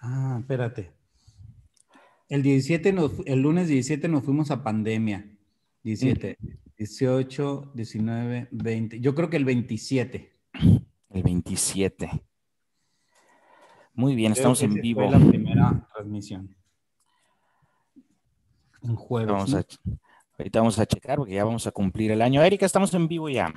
Ah, espérate. El 17, el lunes 17 nos fuimos a pandemia. 17, 18, 19, 20. Yo creo que el 27. El 27. Muy bien, estamos en vivo. Fue la primera transmisión. En jueves. Vamos a, ahorita vamos a checar porque ya vamos a cumplir el año. Erika, estamos en vivo ya.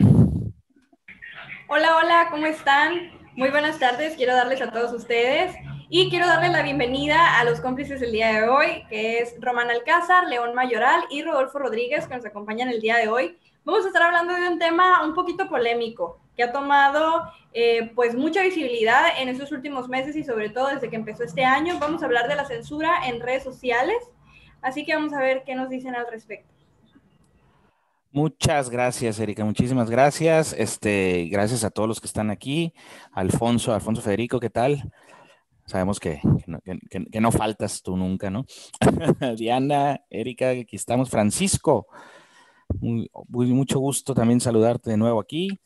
Hola, hola, ¿cómo están? Muy buenas tardes, quiero darles a todos ustedes y quiero darles la bienvenida a los cómplices del día de hoy, que es Román Alcázar, León Mayoral y Rodolfo Rodríguez, que nos acompañan el día de hoy. Vamos a estar hablando de un tema un poquito polémico, que ha tomado eh, pues mucha visibilidad en estos últimos meses y sobre todo desde que empezó este año. Vamos a hablar de la censura en redes sociales, así que vamos a ver qué nos dicen al respecto. Muchas gracias, Erika. Muchísimas gracias. Este, gracias a todos los que están aquí. Alfonso, Alfonso Federico, ¿qué tal? Sabemos que, no, faltas tú nunca, ¿no? Diana, Erika, aquí estamos. Francisco, muy, mucho gusto también saludarte de nuevo aquí.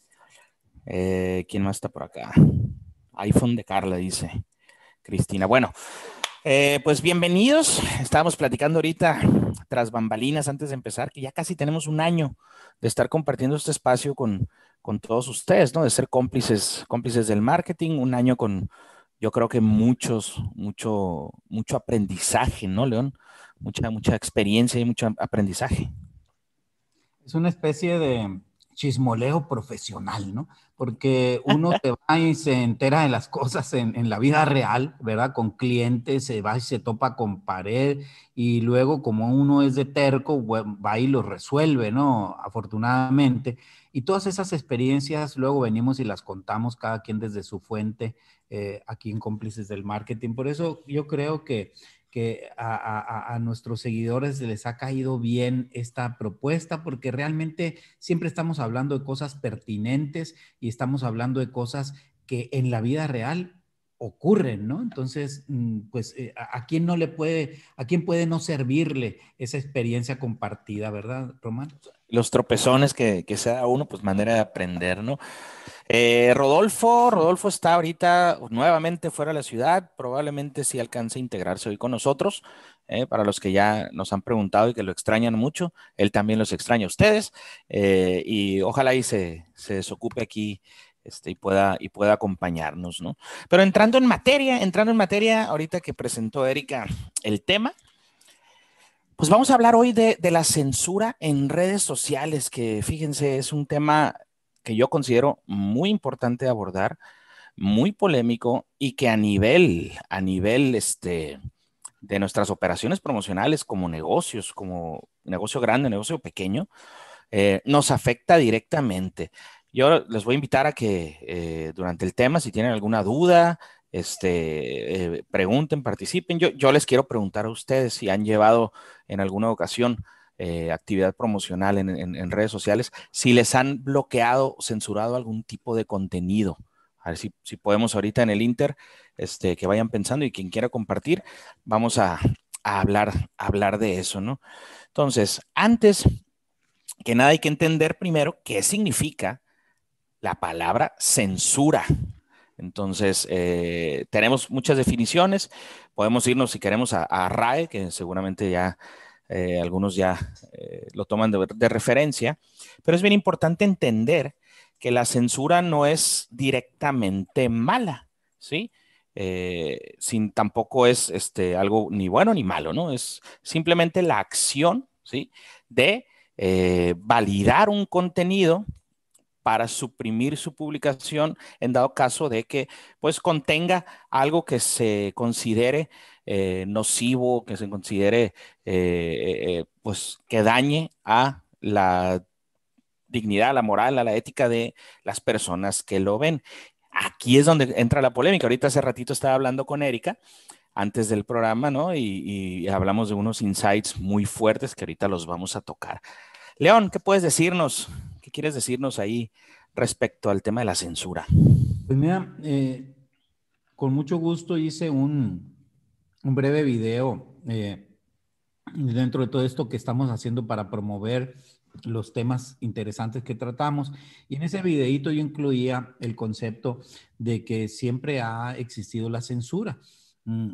Eh, ¿Quién más está por acá? iPhone de Carla, dice Cristina. Bueno, eh, pues bienvenidos. Estábamos platicando ahorita tras bambalinas antes de empezar, que ya casi tenemos un año de estar compartiendo este espacio con, con todos ustedes, ¿no? De ser cómplices, cómplices del marketing, un año con, yo creo que muchos, mucho, mucho aprendizaje, ¿no, León? Mucha, mucha experiencia y mucho aprendizaje. Es una especie de chismoleo profesional, ¿no? Porque uno se va y se entera de las cosas en, en, la vida real, ¿verdad? Con clientes, se va y se topa con pared y luego como uno es de terco, va y lo resuelve, ¿no? Afortunadamente. Y todas esas experiencias luego venimos y las contamos cada quien desde su fuente eh, aquí en Cómplices del Marketing. Por eso yo creo que, que a, nuestros seguidores les ha caído bien esta propuesta porque realmente siempre estamos hablando de cosas pertinentes y estamos hablando de cosas que en la vida real ocurren, ¿no? Entonces, mm, pues, eh, ¿a, quién no le puede, a quién puede no servirle esa experiencia compartida, verdad, Román? Los tropezones que, que sea uno, pues manera de aprender, ¿no? Eh, Rodolfo, Rodolfo está ahorita nuevamente fuera de la ciudad, probablemente sí alcance a integrarse hoy con nosotros, eh, para los que ya nos han preguntado y que lo extrañan mucho, él también los extraña a ustedes, eh, y ojalá y se, se desocupe aquí este, y, pueda, y pueda acompañarnos, ¿no? Pero entrando en materia, entrando en materia, ahorita que presentó Erika el tema, pues vamos a hablar hoy de, de, la censura en redes sociales, que fíjense, es un tema que yo considero muy importante abordar, muy polémico y que a nivel, a nivel este, de nuestras operaciones promocionales como negocios, como negocio grande, negocio pequeño, eh, nos afecta directamente. Yo les voy a invitar a que eh, durante el tema, si tienen alguna duda, este, eh, pregunten, participen. Yo, yo les quiero preguntar a ustedes si han llevado en alguna ocasión eh, actividad promocional en, redes sociales, si les han bloqueado, censurado algún tipo de contenido. A ver si, podemos ahorita en el Inter, este, que vayan pensando y quien quiera compartir, vamos a, hablar, hablar de eso, ¿no? Entonces, antes que nada hay que entender primero qué significa la palabra censura. Entonces, eh, tenemos muchas definiciones. Podemos irnos, si queremos, a, a RAE, que seguramente ya eh, algunos ya eh, lo toman de, referencia, pero es bien importante entender que la censura no es directamente mala, ¿sí? Eh, sin tampoco es este, algo ni bueno ni malo, ¿no? Es simplemente la acción, ¿sí? De validar un contenido para suprimir su publicación en dado caso de que pues contenga algo que se considere eh, nocivo, que se considere eh, eh, pues que dañe a la dignidad, a la moral, a la ética de las personas que lo ven. Aquí es donde entra la polémica. Ahorita hace ratito estaba hablando con Erika antes del programa, ¿no? y hablamos de unos insights muy fuertes que ahorita los vamos a tocar. León, ¿qué puedes decirnos? ¿Qué quieres decirnos ahí respecto al tema de la censura? Pues mira, con mucho gusto hice un, un breve video eh, dentro de todo esto que estamos haciendo para promover los temas interesantes que tratamos. Y en ese videito yo incluía el concepto de que siempre ha existido la censura. mm,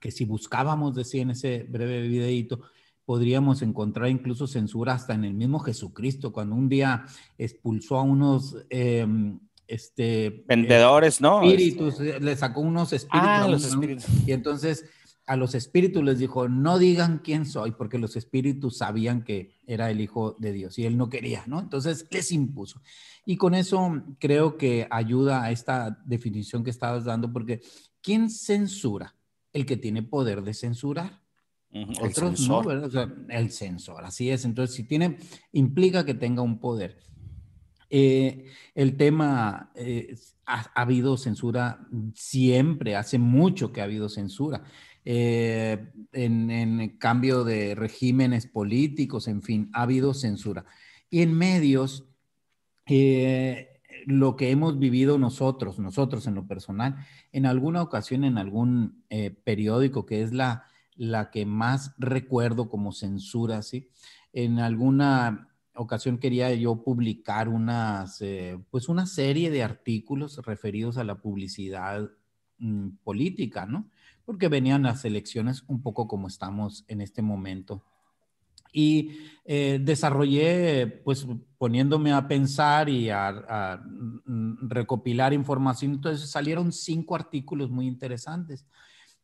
que si buscábamos, decía en ese breve videíto, podríamos encontrar incluso censura hasta en el mismo Jesucristo, cuando un día expulsó a unos em, este, vendedores, ¿no? Espíritus, eh, le sacó unos espíritus. Ah, los espíritus. Y entonces a los espíritus les dijo, no digan quién soy, porque los espíritus sabían que era el Hijo de Dios y él no quería, ¿no? Entonces les impuso. Y con eso creo que ayuda a esta definición que estabas dando, porque ¿quién censura? El que tiene poder de censurar. El censor. el censor, así es. Entonces, si tiene, implica que tenga un poder. Eh, el tema, eh, ha, habido censura siempre, hace mucho que ha habido censura. Eh, en, en, cambio de regímenes políticos, en fin, ha habido censura. Y en medios, lo que hemos vivido nosotros, nosotros en lo personal, en alguna ocasión, en algún periódico que es la la que más recuerdo como censura, ¿sí? En alguna ocasión quería yo publicar unas, eh, pues una serie de artículos referidos a la publicidad mm, política, ¿no? Porque venían las elecciones un poco como estamos en este momento. Y eh, desarrollé, pues poniéndome a pensar y a, mm, recopilar información, entonces salieron cinco artículos muy interesantes.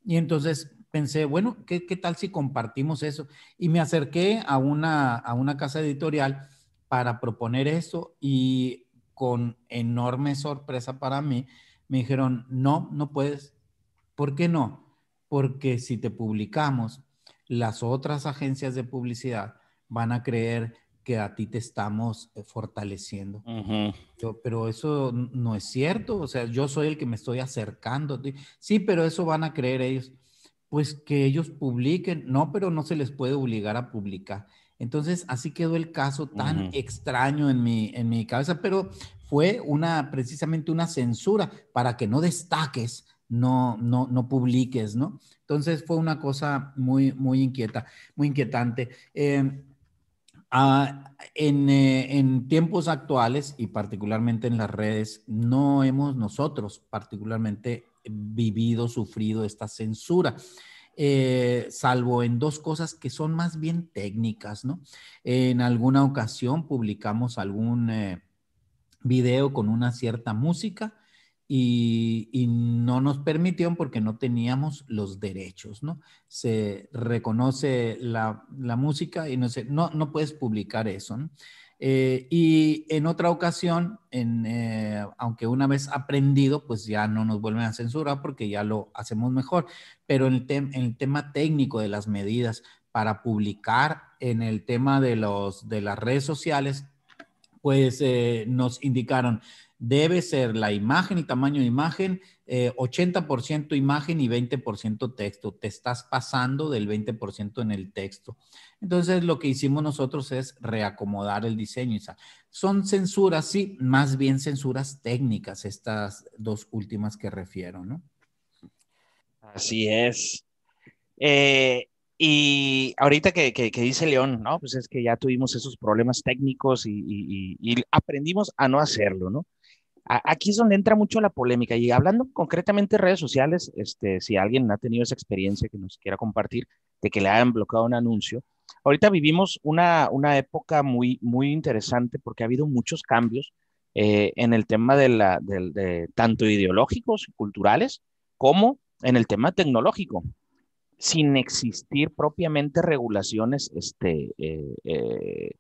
Y entonces pensé, bueno, ¿qué, tal si compartimos eso? Y me acerqué a una, a una casa editorial para proponer eso y con enorme sorpresa para mí, me dijeron, no, no puedes. ¿Por qué no? Porque si te publicamos, las otras agencias de publicidad van a creer que a ti te estamos eh, fortaleciendo. pero eso no es cierto, o sea, yo soy el que me estoy acercando. Sí, pero eso van a creer ellos pues que ellos publiquen, no, pero no se les puede obligar a publicar. Entonces, así quedó el caso tan extraño en mi, en mi cabeza, pero fue una, precisamente una censura para que no destaques, no, no, no publiques, ¿no? Entonces fue una cosa muy, muy inquieta, muy inquietante. Em, ah, en, eh, en, tiempos actuales y particularmente en las redes, no hemos nosotros particularmente vivido, sufrido esta censura. Eh, salvo en dos cosas que son más bien técnicas, ¿no? En alguna ocasión publicamos algún eh, video con una cierta música y, no nos permitieron porque no teníamos los derechos, ¿no? Se reconoce la, música y no, no, no puedes publicar eso, ¿no? Eh, y en otra ocasión, eh, aunque una vez aprendido, pues ya no nos vuelven a censurar porque ya lo hacemos mejor. Pero en el, tema técnico de las medidas para publicar en el tema de, los, de las redes sociales, pues eh, nos indicaron, debe ser la imagen, el tamaño de imagen, 80% imagen y 20% texto. Te estás pasando del 20% en el texto. Entonces, lo que hicimos nosotros es reacomodar el diseño. Son censuras, sí, más bien censuras técnicas, estas dos últimas que refiero, ¿no? Así es. Eh, y ahorita que, dice León, ¿no? Pues es que ya tuvimos esos problemas técnicos y, y aprendimos a no hacerlo, ¿no? Aquí es donde entra mucho la polémica y hablando concretamente de redes sociales, este, si alguien ha tenido esa experiencia que nos quiera compartir de que le hayan bloqueado un anuncio, Ahorita vivimos una, una época muy, muy interesante porque ha habido muchos cambios eh, en el tema de, la, de, tanto ideológicos, culturales, como en el tema tecnológico, sin existir propiamente regulaciones, este, eh, eh,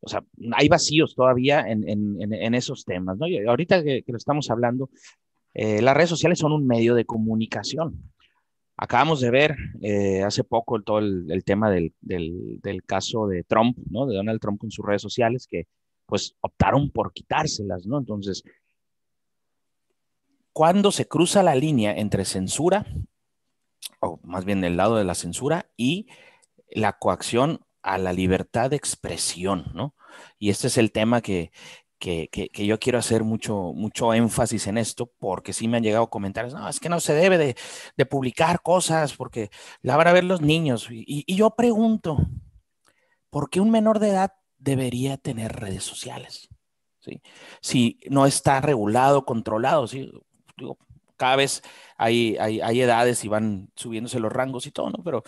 o sea, hay vacíos todavía en, en, en esos temas, ¿no? Y ahorita que, que lo estamos hablando, las redes sociales son un medio de comunicación. Acabamos de ver eh, hace poco todo el, tema del, caso de Trump, ¿no? De Donald Trump con sus redes sociales, que pues optaron por quitárselas, ¿no? Entonces, ¿cuándo se cruza la línea entre censura, o más bien el lado de la censura, y la coacción a la libertad de expresión, ¿no? Y este es el tema que, que, yo quiero hacer mucho, mucho énfasis en esto, porque sí me han llegado comentarios, no, es que no se debe de, publicar cosas, porque la van a ver los niños. Y, yo pregunto, ¿por qué un menor de edad debería tener redes sociales? ¿Sí? Si no está regulado, controlado, ¿sí? cada vez hay, hay, edades y van subiéndose los rangos y todo, ¿no? Pero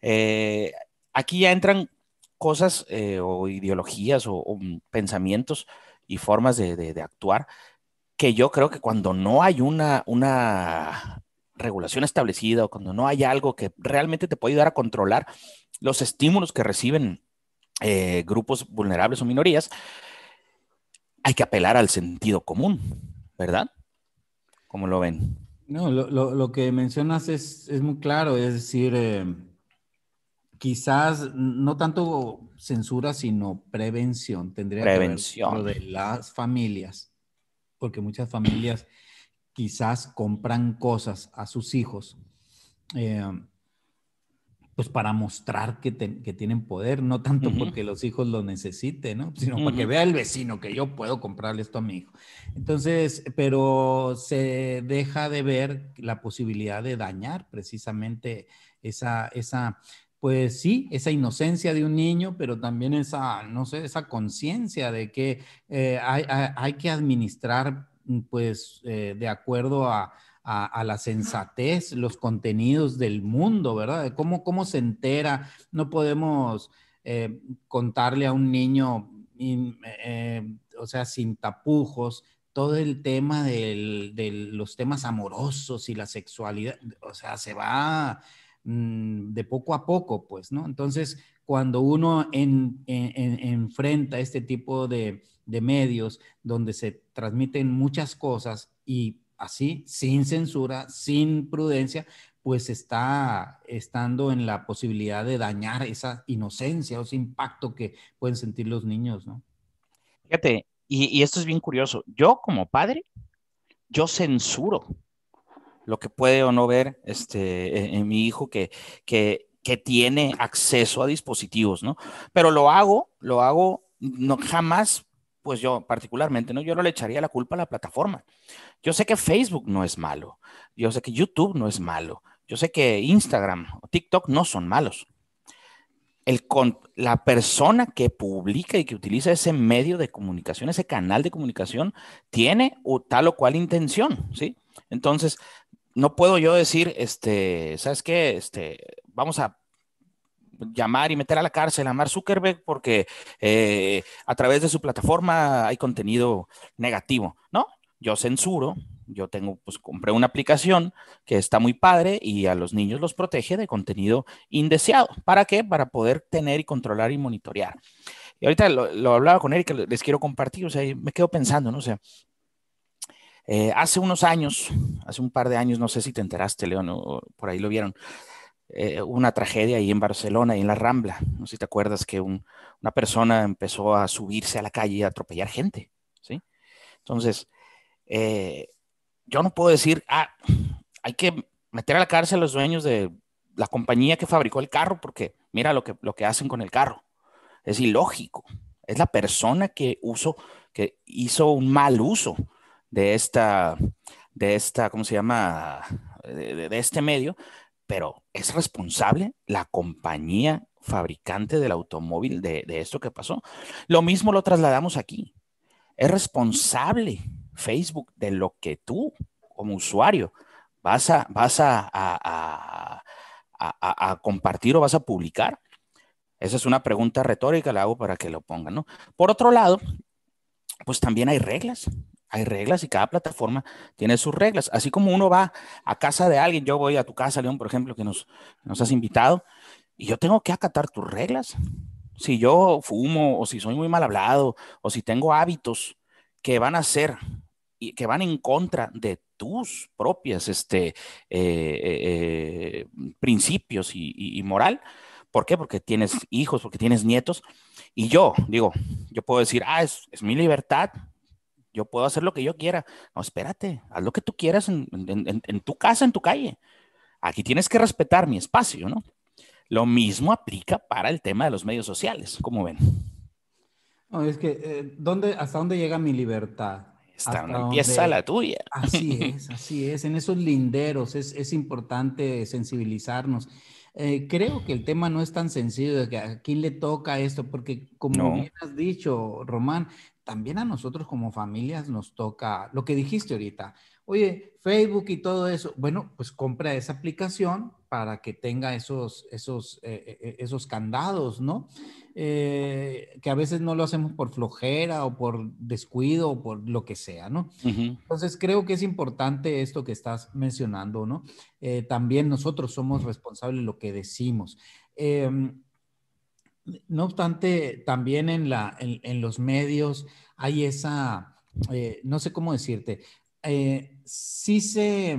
eh, aquí ya entran cosas eh, o ideologías o, pensamientos y formas de, actuar que yo creo que cuando no hay una, regulación establecida o cuando no hay algo que realmente te puede ayudar a controlar los estímulos que reciben eh, grupos vulnerables o minorías, hay que apelar al sentido común, ¿verdad? ¿Cómo lo ven? No, lo, que mencionas es, muy claro, es decir, eh, quizás no tanto censura, sino prevención. Tendría prevención. que ver de las familias, porque muchas familias quizás compran cosas a sus hijos. Eh, pues para mostrar que, tienen poder, no tanto porque los hijos lo necesiten, ¿no? Sino para que vea el vecino que yo puedo comprarle esto a mi hijo. Entonces, pero se deja de ver la posibilidad de dañar precisamente esa, esa, pues sí, esa inocencia de un niño, pero también esa, no sé, esa conciencia de que eh, hay, que administrar, pues, eh, de acuerdo a, a, la sensatez, los contenidos del mundo, ¿verdad? cómo, cómo se entera. No podemos eh, contarle a un niño, o sea, sin tapujos, todo el tema de los temas amorosos y la sexualidad, o sea, se va mm, de poco a poco, pues, ¿no? Entonces, cuando uno enfrenta este tipo de, de medios donde se transmiten muchas cosas y así, sin censura, sin prudencia, pues está estando en la posibilidad de dañar esa inocencia o ese impacto que pueden sentir los niños, ¿no? Fíjate, y, esto es bien curioso. Yo como padre, yo censuro lo que puede o no ver este, en, mi hijo que, que, que tiene acceso a dispositivos, ¿no? Pero lo hago, lo hago no jamás pues yo particularmente, ¿no? Yo no le echaría la culpa a la plataforma. Yo sé que Facebook no es malo, yo sé que YouTube no es malo, yo sé que Instagram o TikTok no son malos. El la persona que publica y que utiliza ese medio de comunicación, ese canal de comunicación, tiene tal o cual intención, ¿sí? Entonces, no puedo yo decir, este, ¿sabes qué? Este, vamos a llamar y meter a la cárcel a Mark Zuckerberg porque eh, a través de su plataforma hay contenido negativo. No, yo censuro, yo tengo, pues compré una aplicación que está muy padre y a los niños los protege de contenido indeseado. ¿Para qué? Para poder tener y controlar y monitorear. Y ahorita lo, hablaba con Erika, les quiero compartir, o sea, me quedo pensando, ¿no? O sea, eh, hace unos años, hace un par de años, no sé si te enteraste, León, o por ahí lo vieron, eh, una tragedia ahí en Barcelona y en la Rambla. No sé si te acuerdas que una persona empezó a subirse a la calle y a atropellar gente, ¿sí? Entonces, eh, yo no puedo decir, ah, hay que meter a la cárcel a los dueños de la compañía que fabricó el carro porque mira lo que, lo que hacen con el carro. Es ilógico. Es la persona que, uso, que hizo un mal uso de esta, de esta, ¿cómo se llama? de este medio pero ¿es responsable la compañía fabricante del automóvil de, esto que pasó? Lo mismo lo trasladamos aquí. ¿Es responsable Facebook de lo que tú, como usuario, vas a, vas a, a, compartir o vas a publicar? Esa es una pregunta retórica, la hago para que lo pongan, ¿no? Por otro lado, pues también hay reglas hay reglas y cada plataforma tiene sus reglas. Así como uno va a casa de alguien, yo voy a tu casa, León, por ejemplo, que nos, has invitado, y yo tengo que acatar tus reglas. Si yo fumo o si soy muy mal hablado o si tengo hábitos que van a ser y que van en contra de tus propias este, eh, eh, principios y, moral. ¿Por qué? Porque tienes hijos, porque tienes nietos. Y yo, digo, yo puedo decir, ah, es mi libertad, yo puedo hacer lo que yo quiera. No, espérate, haz lo que tú quieras en, tu casa, en tu calle. Aquí tienes que respetar mi espacio, ¿no? Lo mismo aplica para el tema de los medios sociales, como ven. No, es que, eh, ¿dónde, ¿hasta dónde llega mi libertad? Hasta donde empieza la tuya. Así es, así es. En esos linderos es, es importante sensibilizarnos. Eh, creo que el tema no es tan sencillo de que a quién le toca esto, porque como bien has dicho, Román, también a nosotros como familias nos toca lo que dijiste ahorita, oye, Facebook y todo eso, bueno, pues compra esa aplicación para que tenga esos, esos, eh, eh, eh, esos candados, ¿no? que a veces no lo hacemos por flojera o por descuido o por lo que sea, ¿no? Entonces creo que es importante esto que estás mencionando, ¿no? también nosotros somos responsables de lo que decimos. No obstante, también en, los medios hay esa, no sé cómo decirte, sí se,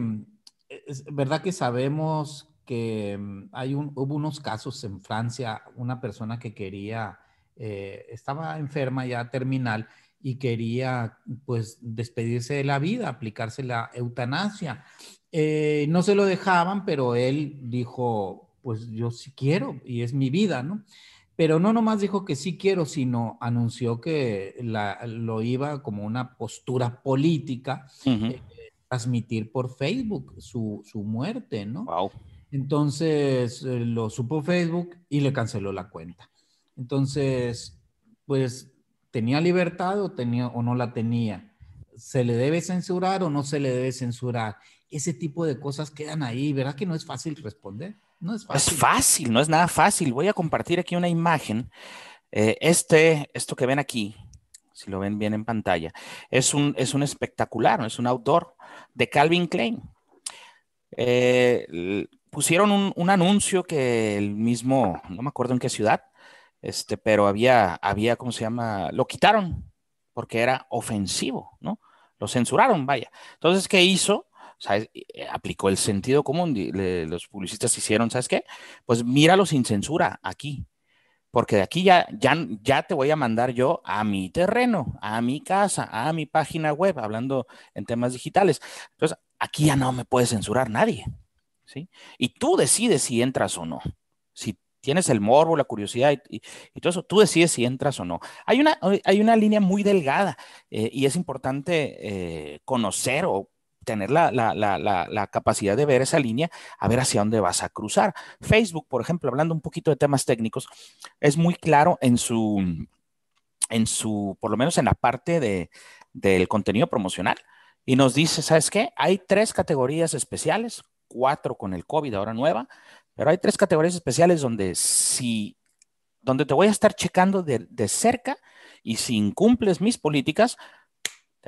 es verdad que sabemos que mm, hay hubo unos casos en Francia, una persona que quería, eh, estaba enferma ya terminal y quería pues despedirse de la vida, aplicarse la eutanasia. Eh, no se lo dejaban, pero él dijo, pues yo sí quiero y es mi vida, ¿no? Pero no nomás dijo que sí quiero, sino anunció que la, lo iba como una postura política, eh, transmitir por Facebook su, su muerte, ¿no? Wow. Entonces eh, lo supo Facebook y le canceló la cuenta. Entonces, pues, ¿tenía libertad o, tenía, o no la tenía? ¿Se le debe censurar o no se le debe censurar? Ese tipo de cosas quedan ahí, ¿verdad que no es fácil responder? No es fácil. Es fácil, no es nada fácil. Voy a compartir aquí una imagen. Eh, este, esto que ven aquí, si lo ven bien en pantalla, es un, es un espectacular, es un outdoor de Calvin Klein. Eh, pusieron un, anuncio que el mismo, no me acuerdo en qué ciudad, este, pero había, había, ¿cómo se llama? Lo quitaron porque era ofensivo, ¿no? Lo censuraron, vaya. Entonces, ¿qué hizo? Eh, aplicó el sentido común, los publicistas hicieron, ¿sabes qué? Pues míralo sin censura aquí, porque de aquí ya, ya, ya te voy a mandar yo a mi terreno, a mi casa, a mi página web, hablando en temas digitales. Entonces, aquí ya no me puede censurar nadie. Y tú decides si entras o no. Si tienes el morbo, la curiosidad y, todo eso, tú decides si entras o no. Hay una, hay una línea muy delgada eh, y es importante eh, conocer o tener la, capacidad de ver esa línea, a ver hacia dónde vas a cruzar. Facebook, por ejemplo, hablando un poquito de temas técnicos, es muy claro en su, en su, por lo menos en la parte de, del contenido promocional. Y nos dice, ¿sabes qué? Hay tres categorías especiales, cuatro con el COVID, ahora nueva, pero hay tres categorías especiales donde si, donde te voy a estar checando de, cerca y si incumples mis políticas,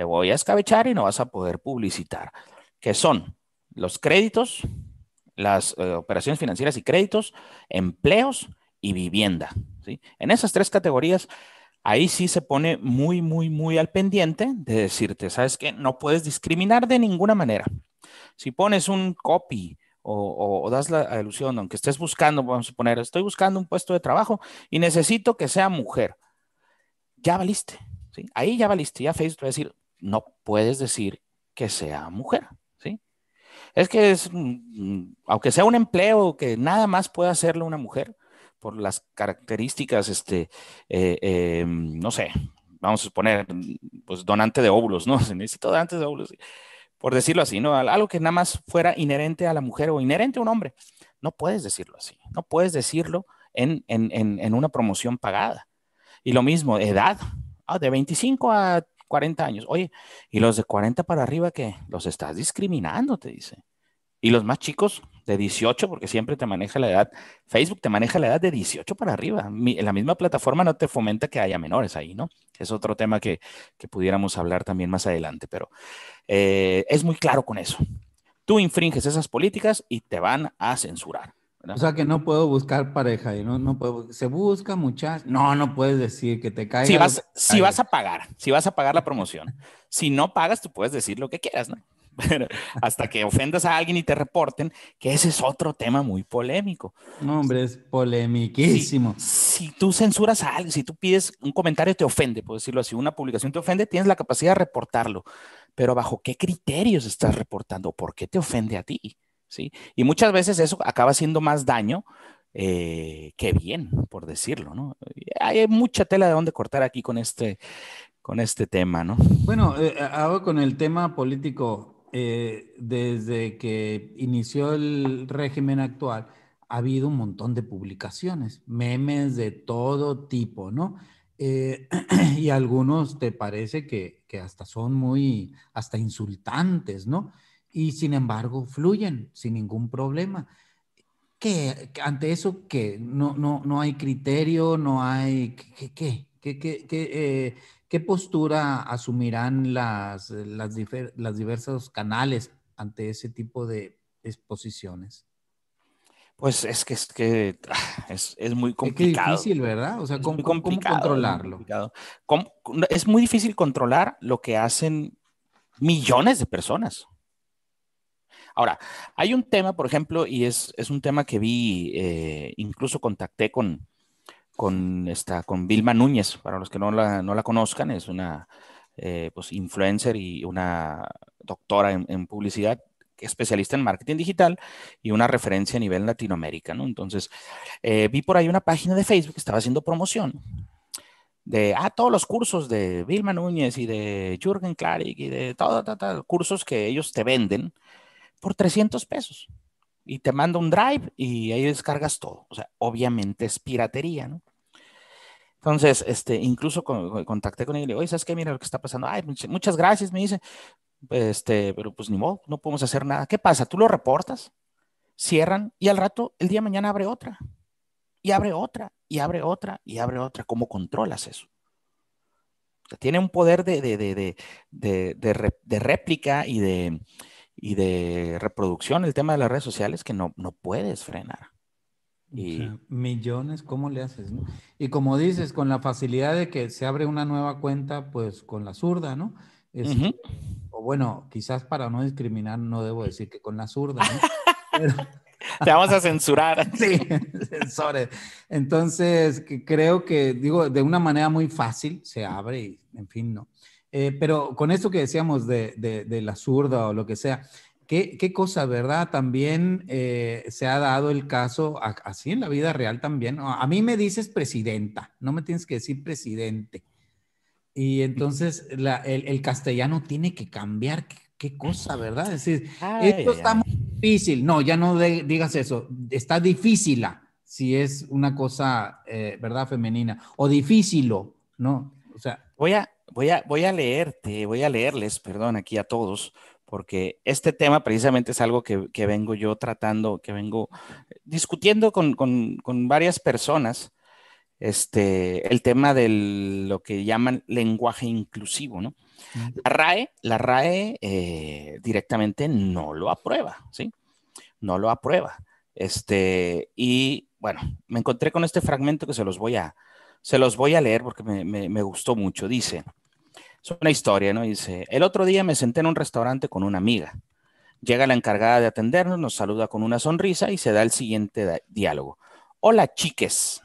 te voy a escabechar y no vas a poder publicitar, que son los créditos, las eh, operaciones financieras y créditos, empleos y vivienda. ¿sí? En esas tres categorías, ahí sí se pone muy, muy, muy al pendiente de decirte, ¿sabes qué? No puedes discriminar de ninguna manera. Si pones un copy o, das la alusión, aunque estés buscando, vamos a poner, estoy buscando un puesto de trabajo y necesito que sea mujer, ya valiste, ¿sí? Ahí ya valiste, ya Facebook va a decir, no puedes decir que sea mujer, ¿sí? Es que es, mm, aunque sea un empleo que nada más pueda hacerlo una mujer, por las características, este, eh, eh, no sé, vamos a poner, pues donante de óvulos, ¿no? Se necesita donante de óvulos por decirlo así, ¿no? Algo que nada más fuera inherente a la mujer o inherente a un hombre. No puedes decirlo así, no puedes decirlo en, una promoción pagada. Y lo mismo, edad, ah, de 25 a 40 años. Oye, y los de 40 para arriba, ¿qué? Los estás discriminando, te dice. Y los más chicos, de 18, porque siempre te maneja la edad, Facebook te maneja la edad de 18 para arriba. la misma plataforma no te fomenta que haya menores ahí, ¿no? Es otro tema que, pudiéramos hablar también más adelante, pero eh, es muy claro con eso. Tú infringes esas políticas y te van a censurar. O sea que no puedo buscar pareja y no, no puedo, se busca muchas, no, no puedes decir que te caiga. Si vas, si vas a pagar, si vas a pagar la promoción, si no pagas, tú puedes decir lo que quieras, ¿no? hasta que ofendas a alguien y te reporten, que ese es otro tema muy polémico. No, hombre, es polemiquísimo. Si, tú censuras a alguien, si tú pides un comentario te ofende, por decirlo así, una publicación te ofende, tienes la capacidad de reportarlo. Pero ¿bajo qué criterios estás reportando? ¿Por qué te ofende a ti? ¿Sí? Y muchas veces eso acaba haciendo más daño eh, que bien, por decirlo, ¿no? Hay mucha tela de dónde cortar aquí con este, con este tema, ¿no? Bueno, eh, ahora con el tema político, eh, desde que inició el régimen actual, ha habido un montón de publicaciones, memes de todo tipo, ¿no? eh, y algunos te parece que, que, hasta son muy, hasta insultantes, ¿no? Y sin embargo fluyen sin ningún problema. ¿Qué, ante eso, qué? No, no, no hay criterio, no hay, ¿qué? ¿Qué, qué, qué, qué, eh, postura asumirán las, las, las diversos canales ante ese tipo de exposiciones? Pues es que es que es, es muy complicado. Es difícil, ¿verdad? O sea, ¿cómo, ¿cómo, controlarlo? Es muy difícil controlar lo que hacen millones de personas. Ahora, hay un tema, por ejemplo, y es, es un tema que vi, eh, incluso contacté con, con, esta, con Vilma Núñez, para los que no la, no la conozcan, es una eh, pues, influencer y una doctora en, en publicidad especialista en marketing digital y una referencia a nivel Latinoamérica, ¿no? Entonces, eh, vi por ahí una página de Facebook que estaba haciendo promoción de ah, todos los cursos de Vilma Núñez y de Jürgen Klarik y de todos los cursos que ellos te venden por 300 pesos. Y te manda un drive y ahí descargas todo. O sea, obviamente es piratería, ¿no? Entonces, este, incluso contacté con él y le digo, oye, ¿sabes qué? Mira lo que está pasando. Ay, muchas gracias, me dice. Este, pero pues ni modo, no podemos hacer nada. ¿Qué pasa? Tú lo reportas, cierran y al rato, el día de mañana abre otra. Y abre otra, y abre otra, y abre otra. ¿Cómo controlas eso? tiene un poder de, de, de, de, réplica y de, y de reproducción el tema de las redes sociales que no, no puedes frenar. Y... millones, ¿cómo le haces? Y como dices, con la facilidad de que se abre una nueva cuenta, pues con la zurda, ¿no? O bueno, quizás para no discriminar, no debo decir que con la zurda, Te vamos a censurar. sí, censores. Entonces, creo que, digo, de una manera muy fácil se abre y, en fin, no. Eh, pero con esto que decíamos de, de, la zurda o lo que sea, ¿qué, qué cosa, verdad? También eh, se ha dado el caso, así en la vida real también. A mí me dices presidenta, no me tienes que decir presidente. Y entonces el, castellano tiene que cambiar. ¿Qué, cosa, verdad? Es decir, esto está muy difícil. No, ya no digas eso. Está difícil si es una cosa, eh, ¿verdad? Femenina. O difícil, ¿no? O sea. Voy a, voy, a, voy a leerte, voy a leerles, perdón, aquí a todos, porque este tema precisamente es algo que, vengo yo tratando, que vengo discutiendo con, con varias personas este, el tema de lo que llaman lenguaje inclusivo, ¿no? La RAE, la RAE eh, directamente no lo aprueba, ¿sí? No lo aprueba. Este, y bueno, me encontré con este fragmento que se los voy a, se los voy a leer porque me, me gustó mucho. Dice, es una historia, ¿no? Dice, el otro día me senté en un restaurante con una amiga. Llega la encargada de atendernos, nos saluda con una sonrisa y se da el siguiente diálogo. Hola, chiques.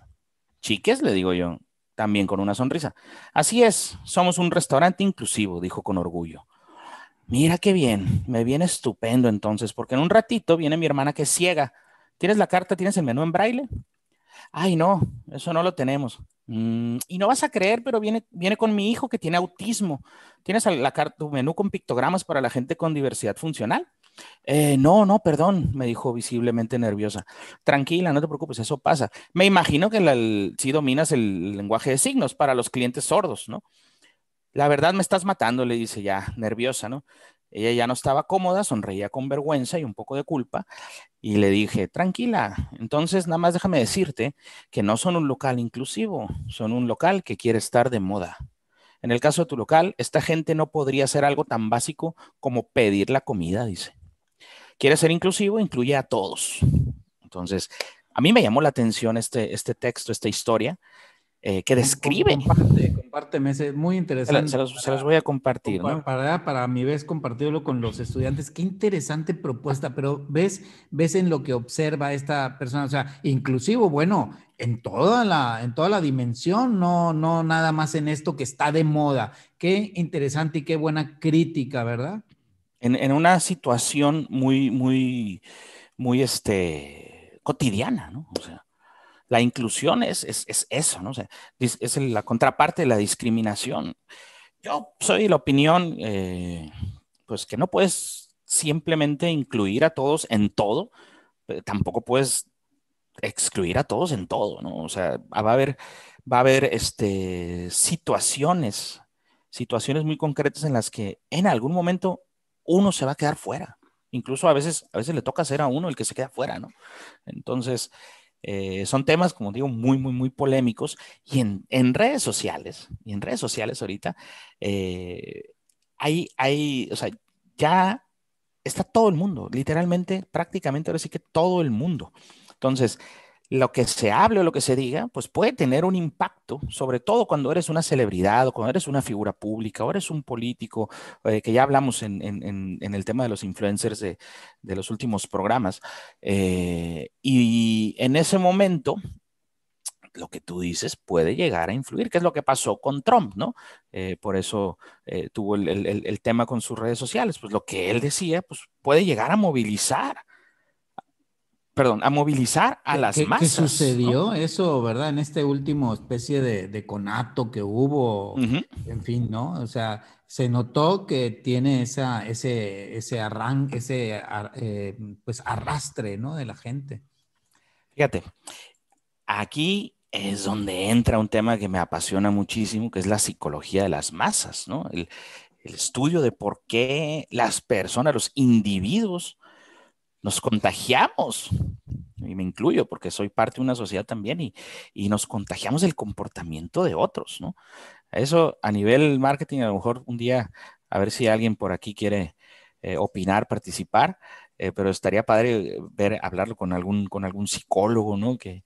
Chiques, le digo yo, también con una sonrisa. Así es, somos un restaurante inclusivo, dijo con orgullo. Mira qué bien, me viene estupendo entonces, porque en un ratito viene mi hermana que es ciega. ¿Tienes la carta? ¿Tienes el menú en braille? Ay, no, eso no lo tenemos. Mm, y no vas a creer, pero viene, viene con mi hijo que tiene autismo. ¿Tienes la tu menú con pictogramas para la gente con diversidad funcional? Eh, no, no, perdón, me dijo visiblemente nerviosa. Tranquila, no te preocupes, eso pasa. Me imagino que si dominas el lenguaje de signos para los clientes sordos, ¿no? La verdad me estás matando, le dice ya, nerviosa, ¿no? Ella ya no estaba cómoda, sonreía con vergüenza y un poco de culpa. Y le dije, tranquila, entonces nada más déjame decirte que no son un local inclusivo, son un local que quiere estar de moda. En el caso de tu local, esta gente no podría hacer algo tan básico como pedir la comida, dice quiere ser inclusivo, incluye a todos. Entonces, a mí me llamó la atención este, este texto, esta historia, eh, que describe. Comparte, compárteme, es muy interesante. Se, los, voy a compartir. Para, ¿no? para, para, mi vez compartirlo con los estudiantes. Qué interesante propuesta, pero ves, ves en lo que observa esta persona, o sea, inclusivo, bueno, en toda la, en toda la dimensión, no, no nada más en esto que está de moda. Qué interesante y qué buena crítica, ¿verdad? en, una situación muy, muy, muy este, cotidiana, ¿no? O sea, la inclusión es, es, eso, ¿no? O es, la contraparte de la discriminación. Yo soy de la opinión, eh, pues que no puedes simplemente incluir a todos en todo, tampoco puedes excluir a todos en todo, ¿no? O sea, va a haber, va a haber este, situaciones, situaciones muy concretas en las que en algún momento uno se va a quedar fuera. Incluso a veces, a veces le toca ser a uno el que se queda fuera, ¿no? Entonces, eh, son temas, como digo, muy, muy, muy polémicos. Y en, redes sociales, y en redes sociales ahorita, eh, hay, hay, o sea, ya está todo el mundo, literalmente, prácticamente ahora sí que todo el mundo. Entonces, lo que se hable o lo que se diga, pues puede tener un impacto, sobre todo cuando eres una celebridad o cuando eres una figura pública o eres un político, eh, que ya hablamos en, el tema de los influencers de, los últimos programas. Eh, y en ese momento, lo que tú dices puede llegar a influir, que es lo que pasó con Trump, ¿no? Eh, por eso tuvo el, el, tema con sus redes sociales, pues lo que él decía, pues puede llegar a movilizar perdón, a movilizar a las masas. ¿Qué sucedió eso, verdad? En este último especie de, conato que hubo, en fin, ¿no? O sea, se notó que tiene esa, ese, ese arranque, ese eh, pues arrastre, ¿no? De la gente. Fíjate, aquí es donde entra un tema que me apasiona muchísimo, que es la psicología de las masas, ¿no? el estudio de por qué las personas, los individuos, nos contagiamos, y me incluyo porque soy parte de una sociedad también, y, nos contagiamos del comportamiento de otros, ¿no? Eso a nivel marketing, a lo mejor un día, a ver si alguien por aquí quiere eh, opinar, participar, eh, pero estaría padre ver, hablarlo con algún, con algún psicólogo, ¿no? Que,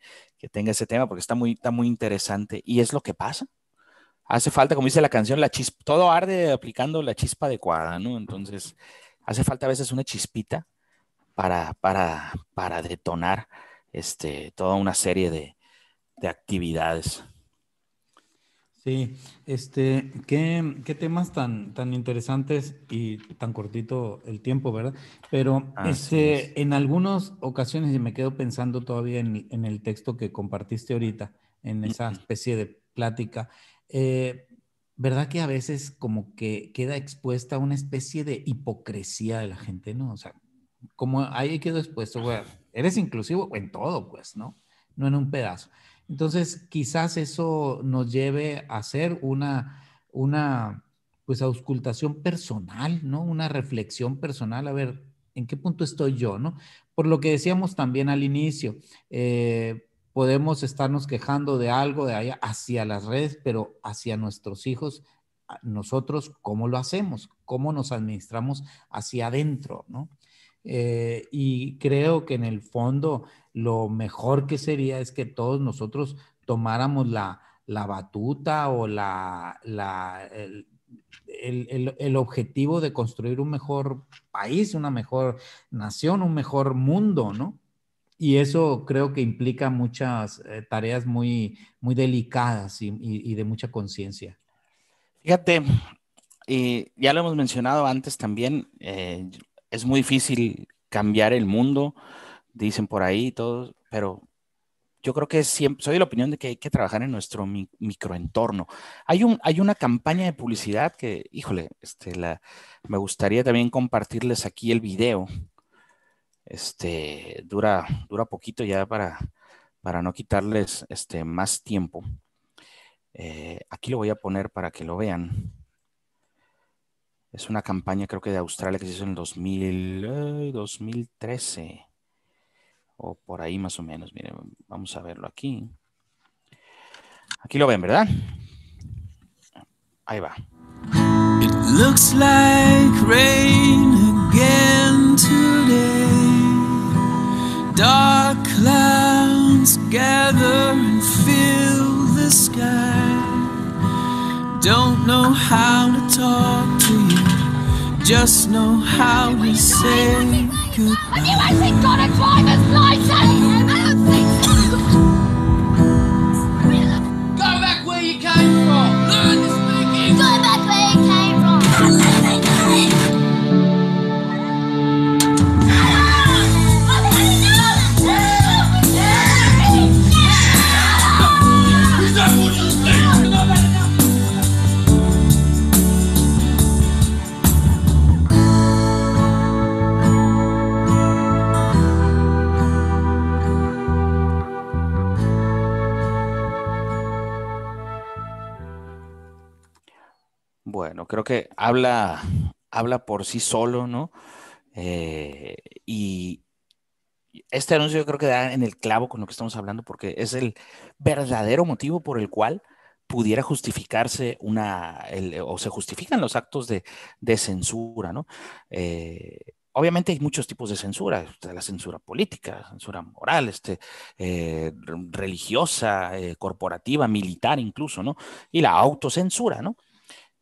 tenga ese tema, porque está muy, está muy interesante. Y es lo que pasa. Hace falta, como dice la canción, la chispa, todo arde aplicando la chispa adecuada, ¿no? Entonces, hace falta a veces una chispita para, para, para detonar este, toda una serie de, actividades. Sí, este, qué, temas tan, tan interesantes y tan cortito el tiempo, ¿verdad? Pero este, en algunas ocasiones, y me quedo pensando todavía en, el texto que compartiste ahorita, en esa especie de plática, eh, ¿verdad que a veces como que queda expuesta una especie de hipocresía de la gente, ¿no? O sea, como ahí quedó expuesto, güey, eres inclusivo en todo, pues, ¿no? No en un pedazo. Entonces, quizás eso nos lleve a hacer una, una, pues, auscultación personal, ¿no? Una reflexión personal, a ver, ¿en qué punto estoy yo, no? Por lo que decíamos también al inicio, eh, podemos estarnos quejando de algo de allá hacia las redes, pero hacia nuestros hijos, nosotros, ¿cómo lo hacemos? ¿Cómo nos administramos hacia adentro, no? Eh, y creo que en el fondo lo mejor que sería es que todos nosotros tomáramos la, batuta o la, el, objetivo de construir un mejor país, una mejor nación, un mejor mundo, ¿no? Y eso creo que implica muchas eh, tareas muy, muy delicadas y, de mucha conciencia. Fíjate, y ya lo hemos mencionado antes también, eh, es muy difícil cambiar el mundo, dicen por ahí todos, pero yo creo que siempre, soy de la opinión de que hay que trabajar en nuestro microentorno. Hay, un, hay una campaña de publicidad que, híjole, este, me gustaría también compartirles aquí el video. Este, dura, dura poquito ya para, para no quitarles este, más tiempo. Eh, aquí lo voy a poner para que lo vean. Es una campaña creo que de Australia que se hizo en el 2000, 2013 o por ahí más o menos. Miren, vamos a verlo aquí. Aquí lo ven, ¿verdad? Ahí va. It looks like rain again today. Dark clouds gather and fill the sky. Don't know how to talk to you, just know how to say goodbye. Have you actually got a driver's license? Bueno, creo que habla, habla por sí solo, ¿no? Eh, y este anuncio yo creo que da en el clavo con lo que estamos hablando porque es el verdadero motivo por el cual pudiera justificarse una, o se justifican los actos de, censura, ¿no? Eh, obviamente hay muchos tipos de censura, la censura política, censura moral, este, eh, religiosa, corporativa, militar incluso, ¿no? Y la autocensura, ¿no?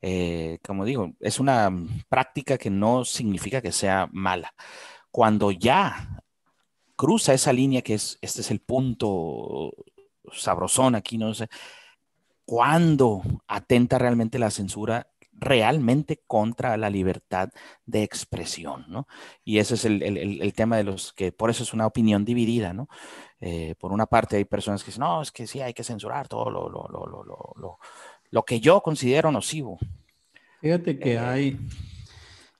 Eh, como digo, es una práctica que no significa que sea mala. Cuando ya cruza esa línea, que es, este es el punto sabrosón aquí, no sé, cuando atenta realmente la censura realmente contra la libertad de expresión, ¿no? Y ese es el, tema de los que, por eso es una opinión dividida, ¿no? Eh, por una parte hay personas que dicen, no, es que sí, hay que censurar todo lo, lo, lo lo que yo considero nocivo. Fíjate que eh, hay,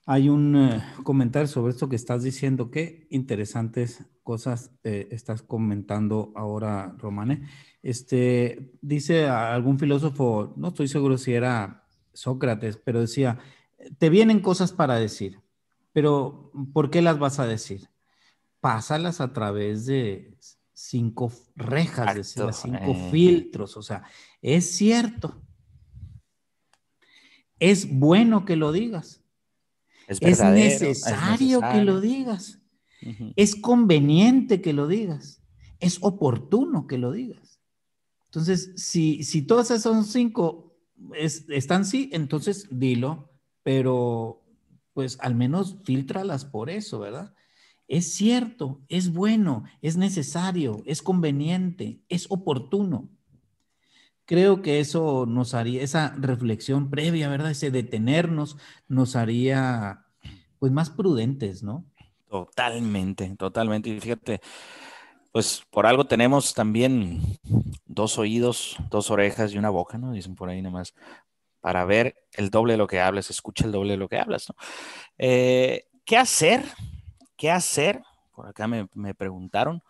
hay un eh, comentario sobre esto que estás diciendo. Qué interesantes cosas eh, estás comentando ahora, Romane. Este, dice algún filósofo, no estoy seguro si era Sócrates, pero decía, te vienen cosas para decir, pero ¿por qué las vas a decir? Pásalas a través de cinco rejas, decía, cinco filtros, o sea, es cierto, es bueno que lo digas. Es, necesario que lo digas. Es conveniente que lo digas. Es oportuno que lo digas. Entonces, si, si todas esas cinco están sí, entonces dilo, pero pues al menos filtralas por eso, ¿verdad? Es cierto, es bueno, es necesario, es conveniente, es oportuno creo que eso nos haría, esa reflexión previa, ¿verdad? Ese detenernos nos haría pues más prudentes, ¿no? Totalmente, totalmente. Y fíjate, pues por algo tenemos también dos oídos, dos orejas y una boca, ¿no? Dicen por ahí nomás, para ver el doble de lo que hablas, escucha el doble de lo que hablas, ¿no? Eh, ¿Qué hacer? ¿Qué hacer? Por acá me, me preguntaron,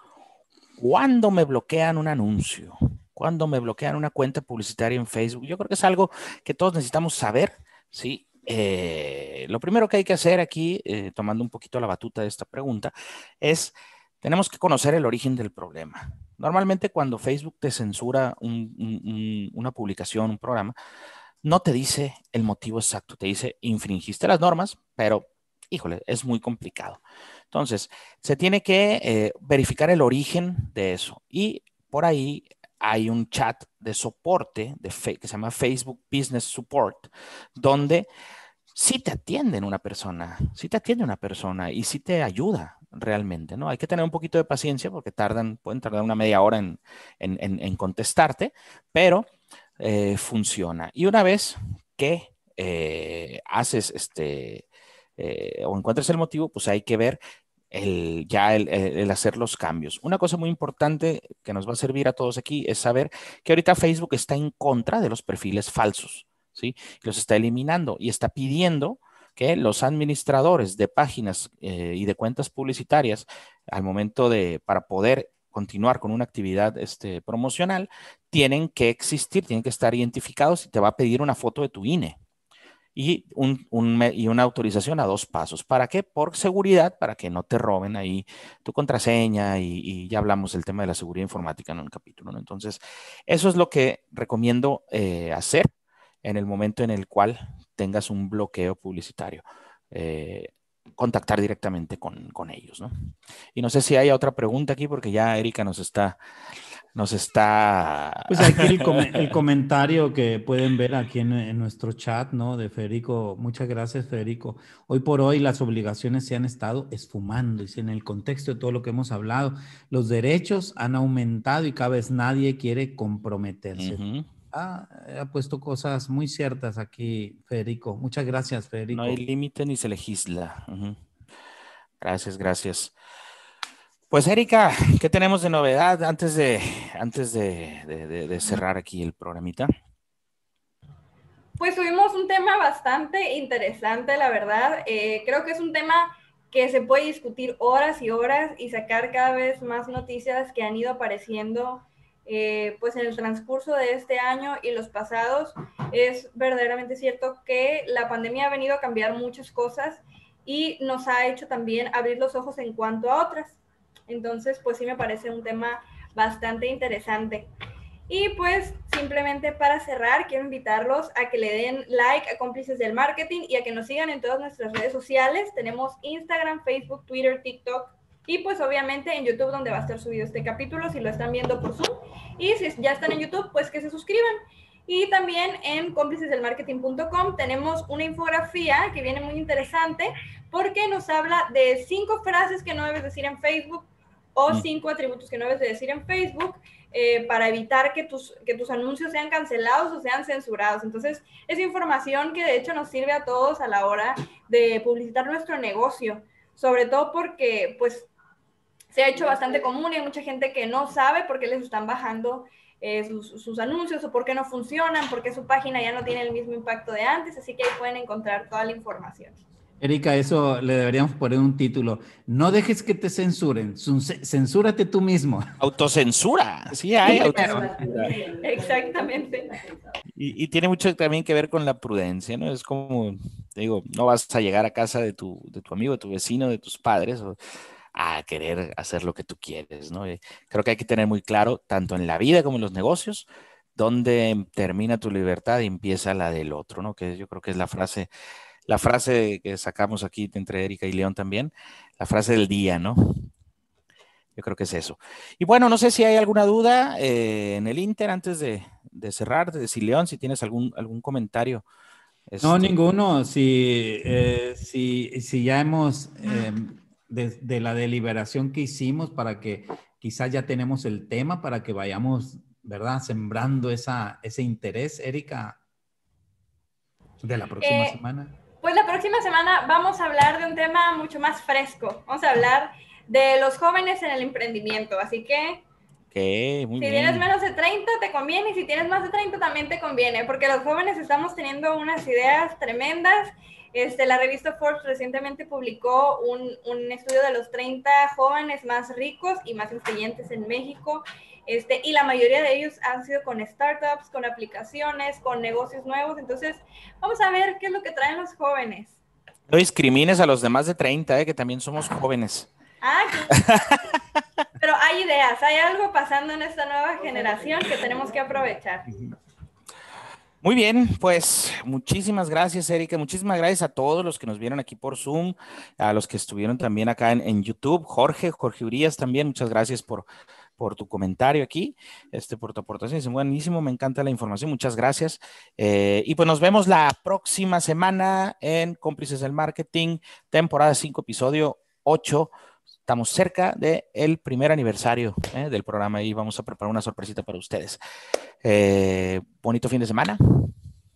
¿cuándo me bloquean un anuncio? Cuando me bloquean una cuenta publicitaria en Facebook. Yo creo que es algo que todos necesitamos saber, ¿sí? Eh, lo primero que hay que hacer aquí, eh, tomando un poquito la batuta de esta pregunta, es tenemos que conocer el origen del problema. Normalmente cuando Facebook te censura una publicación, un programa, no te dice el motivo exacto, te dice infringiste las normas, pero híjole, es muy complicado. Entonces, se tiene que eh, verificar el origen de eso y por ahí hay un chat de soporte de que se llama Facebook Business Support, donde sí te atienden una persona, sí te atiende una persona y sí te ayuda realmente, ¿no? Hay que tener un poquito de paciencia porque tardan, pueden tardar una media hora en, contestarte, pero eh, funciona. Y una vez que eh, haces este, eh, o encuentres el motivo, pues hay que ver el, ya el, hacer los cambios. Una cosa muy importante que nos va a servir a todos aquí es saber que ahorita Facebook está en contra de los perfiles falsos, ¿sí? Los está eliminando y está pidiendo que los administradores de páginas eh, y de cuentas publicitarias, al momento de, para poder continuar con una actividad este, promocional, tienen que existir, tienen que estar identificados y te va a pedir una foto de tu INE y, un, y una autorización a dos pasos. ¿Para qué? Por seguridad, para que no te roben ahí tu contraseña y, ya hablamos del tema de la seguridad informática en un capítulo. Entonces, eso es lo que recomiendo eh, hacer en el momento en el cual tengas un bloqueo publicitario. Eh, contactar directamente con, con, ellos, ¿no? Y no sé si hay otra pregunta aquí porque ya Erika nos está nos está... Pues aquí el, comentario que pueden ver aquí en, nuestro chat, ¿no? De Federico. Muchas gracias, Federico. Hoy por hoy las obligaciones se han estado esfumando. Y en el contexto de todo lo que hemos hablado, los derechos han aumentado y cada vez nadie quiere comprometerse. ha puesto cosas muy ciertas aquí, Federico. Muchas gracias, Federico. No hay límite ni se legisla. Gracias, gracias. Pues Erika, ¿qué tenemos de novedad antes de, antes de, cerrar aquí el programita? Pues tuvimos un tema bastante interesante, la verdad. Eh, creo que es un tema que se puede discutir horas y horas y sacar cada vez más noticias que han ido apareciendo eh, pues en el transcurso de este año y los pasados, es verdaderamente cierto que la pandemia ha venido a cambiar muchas cosas y nos ha hecho también abrir los ojos en cuanto a otras. Entonces, pues sí me parece un tema bastante interesante. Y pues simplemente para cerrar, quiero invitarlos a que le den like a Cómplices del Marketing y a que nos sigan en todas nuestras redes sociales. Tenemos Instagram, Facebook, Twitter, TikTok y pues obviamente en YouTube donde va a estar subido este capítulo si lo están viendo por Zoom. Y si ya están en YouTube, pues que se suscriban. Y también en cómplicesdelmarketing.com tenemos una infografía que viene muy interesante porque nos habla de cinco frases que no debes decir en Facebook o mm. cinco atributos que no debes decir en Facebook eh, para evitar que tus, que tus anuncios sean cancelados o sean censurados. Entonces, es información que de hecho nos sirve a todos a la hora de publicitar nuestro negocio, sobre todo porque pues se ha hecho bastante común y hay mucha gente que no sabe por qué les están bajando eh, sus, sus, anuncios o por qué no funcionan, por qué su página ya no tiene el mismo impacto de antes, así que ahí pueden encontrar toda la información. Erika, eso le deberíamos poner un título. No dejes que te censuren, censúrate tú mismo. Autocensura, sí hay autocensura. Exactamente. Y, tiene mucho también que ver con la prudencia, ¿no? Es como, digo, no vas a llegar a casa de tu, de tu amigo, de tu vecino, de tus padres a querer hacer lo que tú quieres, ¿no? creo que hay que tener muy claro, tanto en la vida como en los negocios, dónde termina tu libertad y empieza la del otro, ¿no? Que yo creo que es la frase la frase que sacamos aquí entre Erika y León también, la frase del día, ¿no? Yo creo que es eso. Y bueno, no sé si hay alguna duda eh, en el Inter antes de, cerrar, de si León, si tienes algún, algún comentario. No, este, ninguno. Si, eh, si, si, ya hemos, em, de, la deliberación que hicimos para que quizás ya tenemos el tema para que vayamos, ¿verdad? Sembrando esa, ese interés, Erika, de la próxima eh, semana. Pues la próxima semana vamos a hablar de un tema mucho más fresco. Vamos a hablar de los jóvenes en el emprendimiento. Así que si tienes menos de 30 te conviene y si tienes más de 30 también te conviene, porque los jóvenes estamos teniendo unas ideas tremendas. Este, la revista Forbes recientemente publicó un, un estudio de los 30 jóvenes más ricos y más influyentes en México. Este, y la mayoría de ellos han sido con startups, con aplicaciones, con negocios nuevos. Entonces, vamos a ver qué es lo que traen los jóvenes. No discrimines a los demás de 30, eh, que también somos jóvenes. Ah, pero hay ideas, hay algo pasando en esta nueva generación que tenemos que aprovechar. Muy bien, pues muchísimas gracias, Erika. Muchísimas gracias a todos los que nos vieron aquí por Zoom, a los que estuvieron también acá en, en YouTube. Jorge, Jorge Urias también, muchas gracias por, por tu comentario aquí, este, por tu aportación. Es buenísimo, me encanta la información, muchas gracias. Eh, y pues nos vemos la próxima semana en Cómplices del Marketing, temporada 5, episodio 8. Estamos cerca del primer aniversario eh, del programa y vamos a preparar una sorpresita para ustedes. Eh, bonito fin de semana.